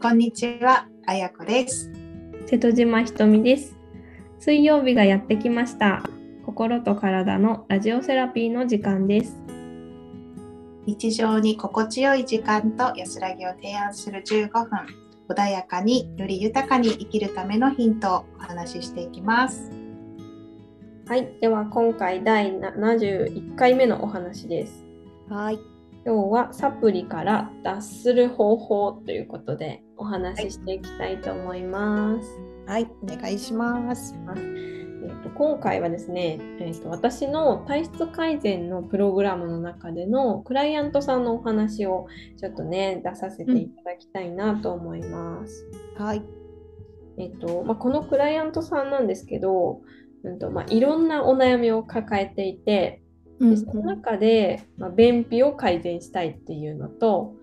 こんにちは、あやこです。瀬戸島ひとみです。水曜日がやってきました。心と体のラジオセラピーの時間です。日常に心地よい時間と安らぎを提案する15分、穏やかにより豊かに生きるためのヒントをお話ししていきます。はい、では今回第71回目のお話です。はい。今日はサプリから脱する方法ということでお話ししていきたいと思います。はい、お願いします。えーと今回はですね、えーと私の体質改善のプログラムの中でのクライアントさんのお話をちょっとね出させていただきたいなと思います。はい。えっとまあ、このクライアントさんなんですけど、うんとまあ、いろんなお悩みを抱えていてでその中で、まあ、便秘を改善したいっていうのと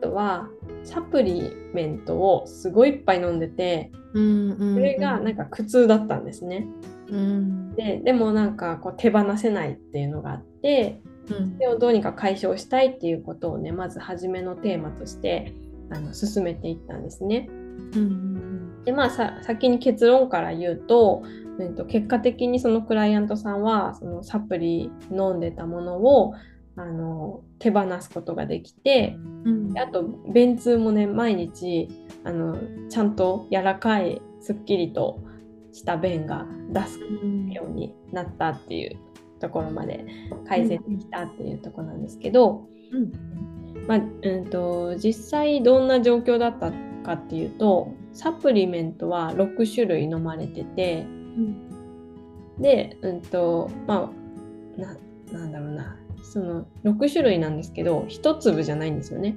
あとはサプリメントをすごいいっぱい飲んでてうんそれがなんか苦痛だったんですね。うん。ででもなんかこう手放せないっていうのがあってうん。それをどうにか解消したいっていうことをねまず初めのテーマとしてあの進めていったんですね。うん。でまあさ先に結論から言うと,、えっと結果的にそのクライアントさんはそのサプリ飲んでたものをあの手放すことができてうん。であと便通もね毎日あのちゃんと柔らかいすっきりとした便が出すようになったっていうところまで改善できたっていうところなんですけど、まあうん、と実際どんな状況だったかっていうとサプリメントは6種類飲まれててで、うんとまあ、ななんだろうな。その6種類なんですけど1粒じゃないんですよね。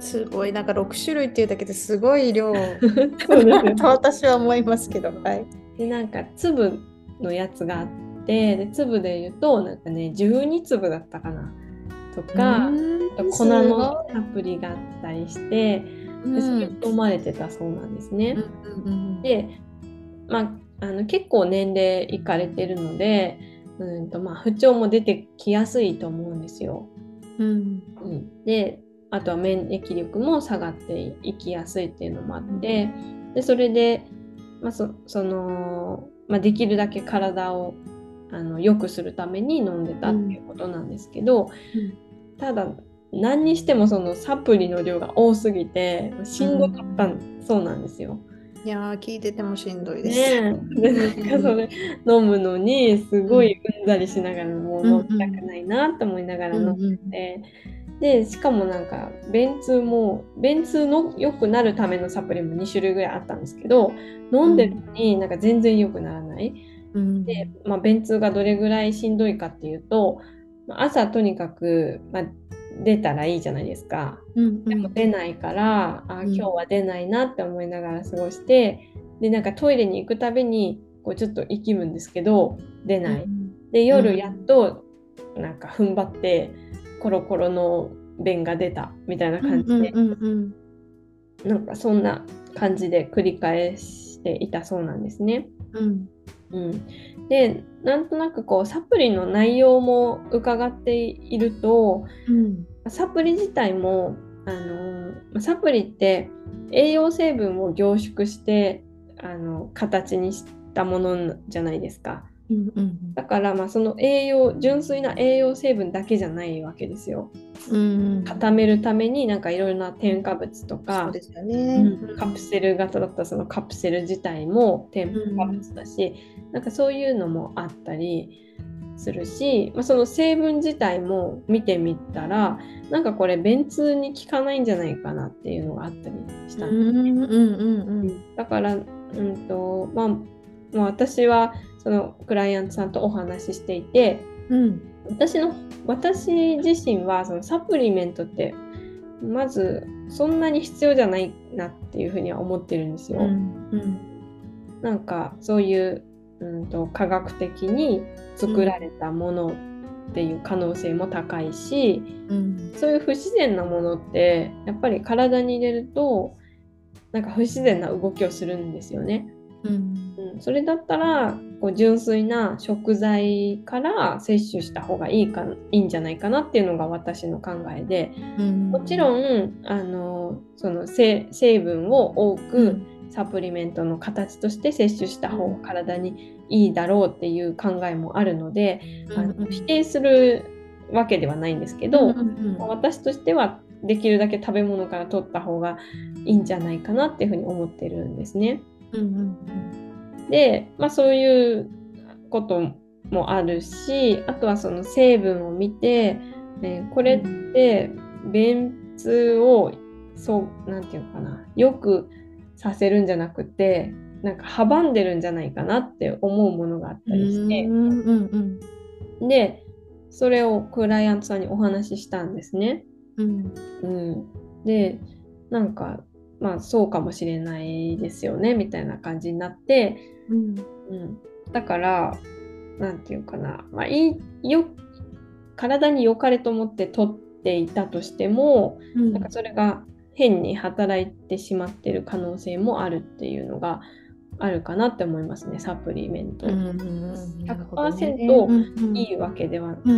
すごい。なんか6種類っていうだけですごい量。と私は思いますけど、はい。でなんか粒のやつがあってで粒で言うとなんかね12粒だったかな。とか、粉のサプリがあったりしてでそれを飲まれてたそうなんですね。で、まあ、あの結構年齢いかれてるのでうんと、まあ、不調も出てきやすいと思うんですよ。うんうん、であとは免疫力も下がっていきやすいっていうのもあってでそれで、まあそそのまあ、できるだけ体をあの良くするために飲んでたっていうことなんですけど、ただ何にしてもそのサプリの量が多すぎてしんどかったそうなんですよ。いやー聞いててもしんどいです。ねえでなんかそれ飲むのにすごいうんざりしながらもう飲みたくないなと思いながら飲んで、でしかもなんか便通も便通の良くなるためのサプリも2種類ぐらいあったんですけど飲んでるのになんか全然良くならない。うんで、まあ、便通がどれぐらいしんどいかっていうとまあ朝とにかく、まあ、出たらいいじゃないですか。うんでも出ないから、あうん。今日は出ないなって思いながら過ごしてでなんかトイレに行くたびにこうちょっと息むんですけど出ない。で夜やっとなんか踏ん張ってコロコロの便が出たみたいな感じで、うんうん。なんかそんな感じで繰り返していたそうなんですね。うんうん、でなんとなくこうサプリの内容も伺っているとうんサプリ自体もあのまサプリって栄養成分を凝縮してあの形にしたものじゃないですか。うんうんだからまあその栄養純粋な栄養成分だけじゃないわけですよ。うん固めるためになんかいろいろな添加物とそかう、ですようね。んカプセル型だったらそのカプセル自体も添加物だし、なんかそういうのもあったりするし、まあ、その成分自体も見てみたらなんかこれ便通に効かないんじゃないかなっていうのがあったりしたうんんですうんうんうんだから、うんとまあ、まあ私はそのクライアントさんとお話ししていてうん。私の私自身はそのサプリメントってまずそんなに必要じゃないなっていうふうには思ってるんですよ。うん。なんかそういう、うん、と科学的に作られたものっていう可能性も高いし、うん。そういう不自然なものってやっぱり体に入れるとなんか不自然な動きをするんですよね。うん。うん、それだったらこう純粋な食材から摂取した方がいいかいいんじゃないかなっていうのが私の考えで、もちろんあのその成分を多くサプリメントの形として摂取した方が体にいいだろうっていう考えもあるので、あの否定するわけではないんですけど、私としてはできるだけ食べ物から取った方がいいんじゃないかなっていうふうに思ってるんですね。うんうんうんで、まあ、そういうこともあるしあとはその成分を見て、ね、これって便通をそうなんていうのかなよくさせるんじゃなくてなんか阻んでるんじゃないかなって思うものがあったりして、うんうん、でそれをクライアントさんにお話ししたんですね。うん、うん、でなんかまあそうかもしれないですよねみたいな感じになって、うん、うん、だから何て言うかな、まあ、いいよ体に良かれと思って取っていたとしても、うん、なんかそれが変に働いてしまってる可能性もあるっていうのがあるかなって思いますねサプリメント。100%いいわけでは、うんう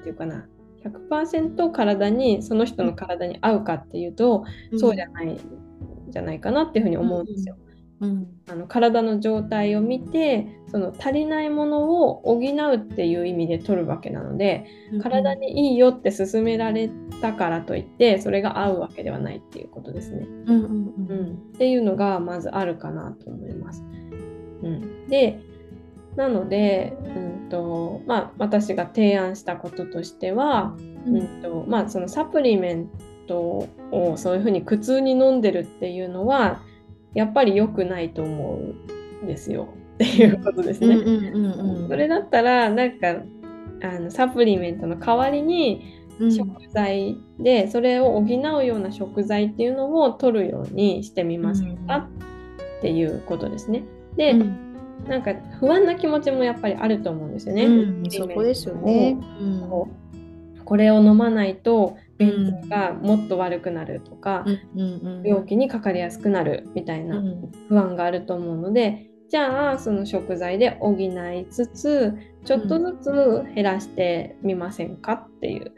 ん、ていうかな。100%体にその人の体に合うかっていうと、うん、そうじゃないじゃないかなっていうふうに思うんですよ。うん、あの体の状態を見てその足りないものを補うっていう意味で取るわけなので、うん、体にいいよって勧められたからといってそれが合うわけではないっていうことですね。うん、うん、っていうのがまずあるかなと思います。うん、でなので、うんとまあ、私が提案したこととしては、うんとまあ、そのサプリメントをそういうふうに苦痛に飲んでるっていうのはやっぱり良くないと思うんですよ。っていうことですね。それだったらなんかあのサプリメントの代わりに食材で、それを補うような食材っていうのを取るようにしてみますか、っていうことですね。で、うん、なんか不安な気持ちもやっぱりあると思うんですよね。うん、そこですよね、うん、これを飲まないと便通がもっと悪くなるとか、病気にかかりやすくなるみたいな不安があると思うので、じゃあその食材で補いつつちょっとずつ減らしてみませんかっていう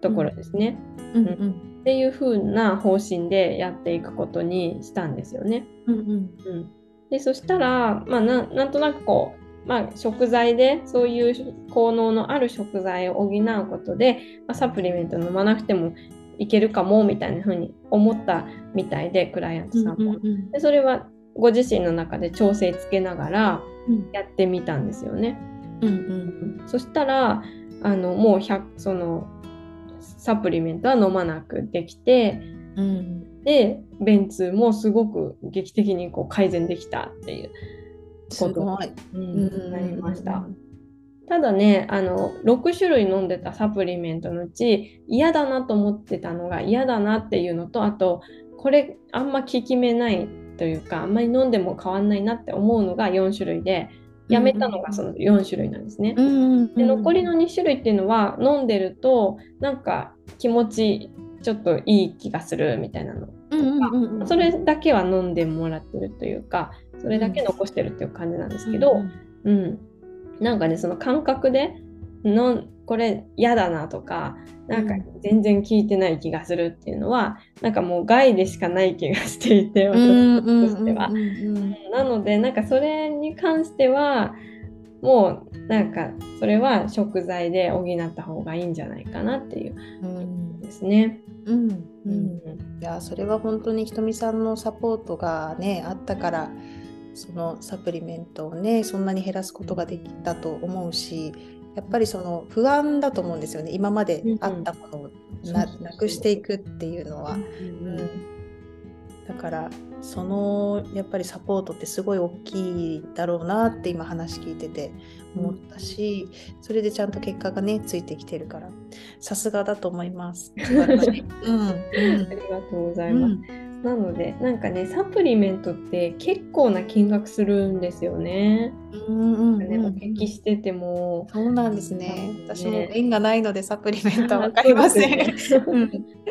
ところですね。うん。うん、っていう風な方針でやっていくことにしたんですよね。うんうん。うん、でそしたら、まあ、なんとなくこうまあ、食材でそういう効能のある食材を補うことで、まあ、サプリメント飲まなくてもいけるかもみたいな風に思ったみたいでクライアントさんも。でそれはご自身の中で調整つけながらやってみたんですよね。うんうん、そしたらあのもう100そのサプリメントは飲まなくできて、うん、で便通もすごく劇的にこう改善できたっていうことになりました。ただねあの6種類飲んでたサプリメントのうち嫌だなと思ってたのが嫌だなっていうのとあとこれあんま効き目ないというかあんまり飲んでも変わんないなって思うのが4種類でやめたのがその4種類なんですね。で残りの2種類っていうのは飲んでるとなんか気持ちちょっといい気がするみたいなのとかそれだけは飲んでもらってるというかそれだけ残してるっていう感じなんですけど、うん、うん、なんかねその感覚でのこれ嫌だなとかなんか全然聞いてない気がするっていうのは、うん、なんかもう害でしかない気がしていて私としては。なのでなんかそれに関してはもうなんかそれは食材で補った方がいいんじゃないかなっていうですね。うん、うん、いやそれは本当にひとみさんのサポートがねあったからそのサプリメントをねそんなに減らすことができたと思うしやっぱりその不安だと思うんですよね。今まであったものをな,、くしていくっていうのは。うんだからそのやっぱりサポートってすごい大きいだろうなって今話聞いてて思ったし、それでちゃんと結果がねついてきてるからさすがだと思います。うん、うん、ありがとうございます。うんなのでなんかねサプリメントって結構な金額するんですよね。うんうんね、お聞きしててもそうなんですね。私も縁がないのでサプリメントは分かりません。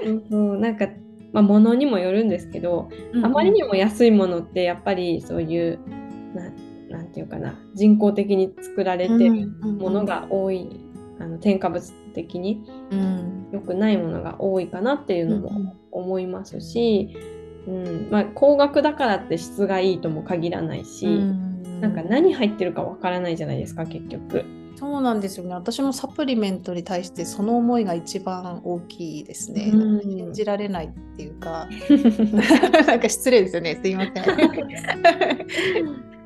うん、なんかまあ物にもよるんですけど、うんうん、あまりにも安いものってやっぱりそういうななんなんていうかな人工的に作られてるものが多い、あの添加物的に良くないものが多いかなっていうのも思いますし、うん。まあ、高額だからって質がいいとも限らないし、うん、なんか何入ってるかわからないじゃないですか結局。そうなんですよね。私もサプリメントに対してその思いが一番大きいですね。うん、信じられないっていうか。なんか失礼ですよね。すいません。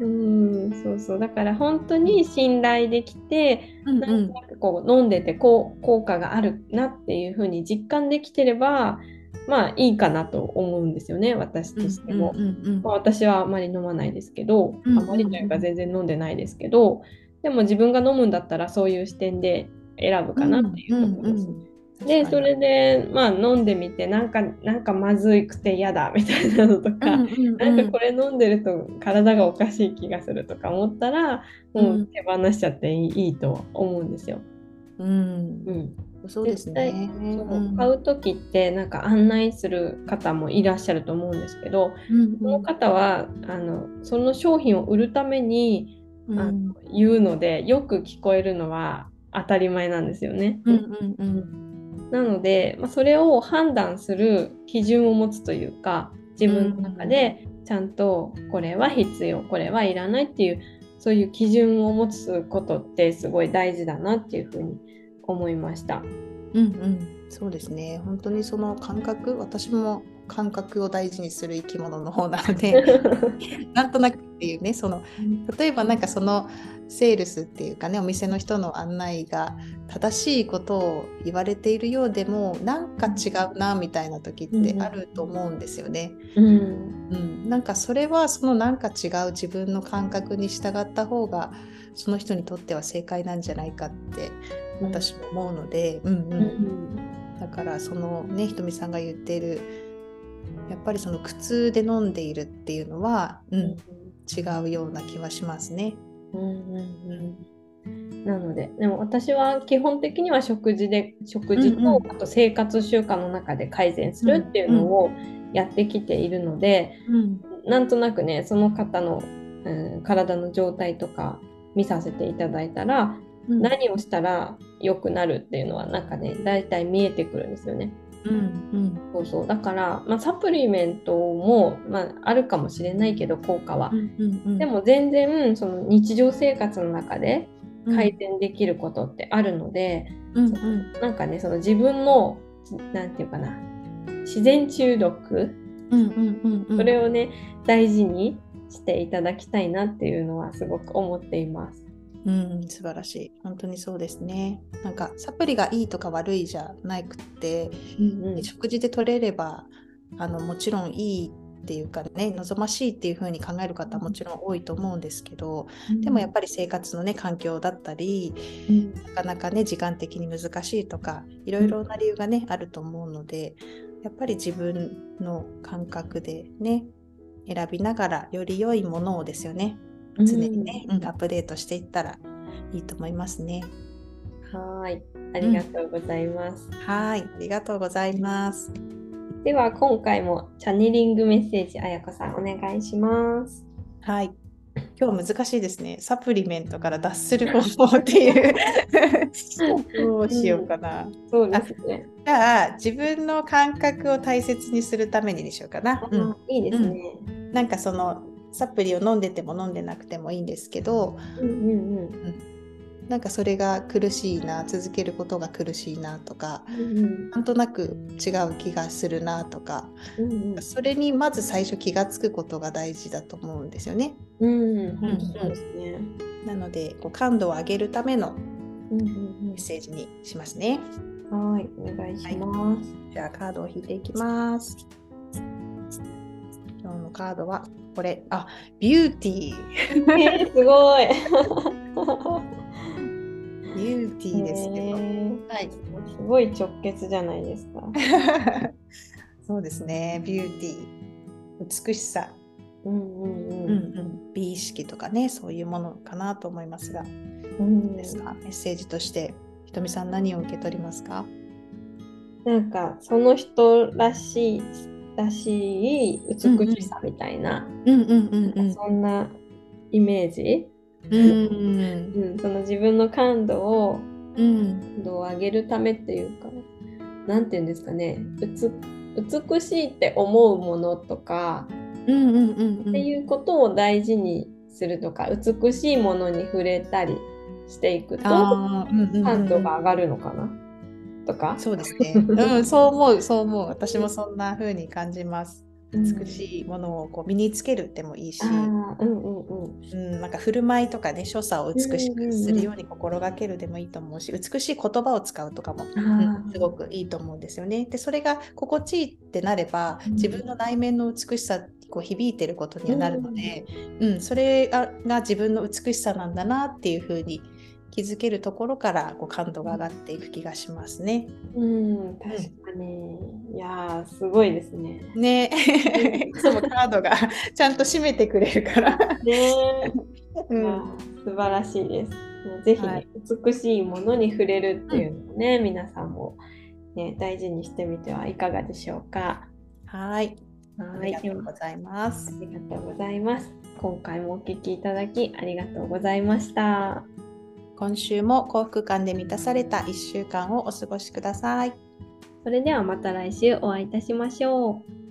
うんそうそう。だから本当に信頼できて、うんうん、なんかこう飲んでてこう効果があるなっていうふうに実感できてればまあいいかなと思うんですよね私としても、まあ、私はあまり飲まないですけど、あまりというか全然飲んでないですけどでも自分が飲むんだったらそういう視点で選ぶかなっていうところです。でそれでまあ飲んでみてなんかなんかまずいくて嫌だみたいなのとか、うんうんうん、なんかこれ飲んでると体がおかしい気がするとか思ったらもう手放しちゃっていい,、いいと思うんですよ。うん、うん。そうですね。そう買う時ってなんか案内する方もいらっしゃると思うんですけど、うんうん、その方はあのその商品を売るために、うん、あの言うのでよく聞こえるのは当たり前なんですよね。うんうんうん、なので、まあ、それを判断する基準を持つというか自分の中でちゃんとこれは必要これはいらないっていうそういう基準を持つことってすごい大事だなっていうふうに思いました。うんうん、そうですね本当にその感覚私も感覚を大事にする生き物の方なので なんとなくっていうねその例えばなんかそのセールスっていうかねお店の人の案内が正しいことを言われているようでもなんか違うなみたいな時ってあると思うんですよね。うん、うん、なんかそれはそのなんか違う自分の感覚に従った方がその人にとっては正解なんじゃないかって私も思うので、うん。うん、うん、だからそのねひとみさんが言っているやっぱりその苦痛で飲んでいるっていうのは、うん、違うような気はしますね。うんうんうん、なのででも私は基本的には食事で食事と、あと生活習慣の中で改善するっていうのをやってきているので、うん、なんとなくねその方の、うん、体の状態とか見させていただいたらうん、何をしたら良くなるっていうのはなんかね大体見えてくるんですよね。うんうん、そうそう。だから、まあ、サプリメントも、まあ、あるかもしれないけど効果は、うんうんうん、でも全然その日常生活の中で改善できることってあるので、うんうん、なんかねその自分の何て言うかな自然中毒、うんうんうんうん、それをね大事にしていただきたいなっていうのはすごく思っています。うん、素晴らしい。本当にそうですね。なんかサプリがいいとか悪いじゃなくて、うんうん、食事で取れればあのもちろんいいっていうかね望ましいっていう風に考える方はもちろん多いと思うんですけど、うん、でもやっぱり生活のね環境だったり、うん、なかなかね時間的に難しいとかいろいろな理由がねあると思うのでやっぱり自分の感覚でね選びながらより良いものをですよね常にね、うん、アップデートしていったらいいと思いますね。はい、ありがとうございます。うん、はい、ありがとうございます。では今回もチャネリングメッセージあやこさんお願いします。はい。今日難しいですね。サプリメントから脱する方法っていう どうしようかな。うん、そうですね。じゃあ自分の感覚を大切にするためににしようかな。うん、いいですね、なんかそのサプリを飲んでても飲んでなくてもいいんですけど、うんうんうん。なんかそれが苦しいな続けることが苦しいなとか、うんうん、なんとなく違う気がするなとか、うんうん、それにまず最初気が付くことが大事だと思うんですよね。なのでこう感度を上げるためのメッセージにしますね。はい、お願いします、じゃあカードを引いていきます。今日のカードはこれ、あ、ビューティー。えー、すごい。ビューティーですけど、えー、はい。すごい直結じゃないですか。そうですね、ビューティー。美しさ。うんうんうん。うんうん、美意識とかね、そういうものかなと思いますが、うん、ですか？メッセージとして、ひとみさん何を受け取りますか？なんかその人らしいらしい美しさみたいな、そんなイメージ？うんうん、その自分の感度をうん。度を上げるためっていうかなんて言うんですかね。美しいって思うものとかうんうんうんっていうことを大事にするとか美しいものに触れたりしていくと感度が上がるのかな？とか？そうですね。うん、そう思う、そう思う。私もそんな風に感じます。美い。しいものをこう身につけるってもいいし、うんうんうん。うん、なんか振る舞いとかね、所作を美しくするように心がけるでもいいと思うし、美しい言葉を使うとかも、すごくいいと思うんですよね。で、それが心地いいってなれば、うん自分の内面の美しさにこう響いてることにはなるので、うん、それがが自分の美しさなんだなっていう風に気づけるところからこう感度が上がっていく気がしますね。うん、確かに。いやー、すごいですね。ね いつもカードがちゃんと締めてくれるから。ねうん、ー素晴らしいです。ぜひ、ねはい美しいものに触れるっていうのをね、皆さんも、ね、大事にしてみてはいかがでしょうか。はい、あはい、りがとうございますあ。りがとうございます。今回もお聞きいただきありがとうございました。今週も幸福感で満たされた1週間をお過ごしください。それではまた来週お会いいたしましょう。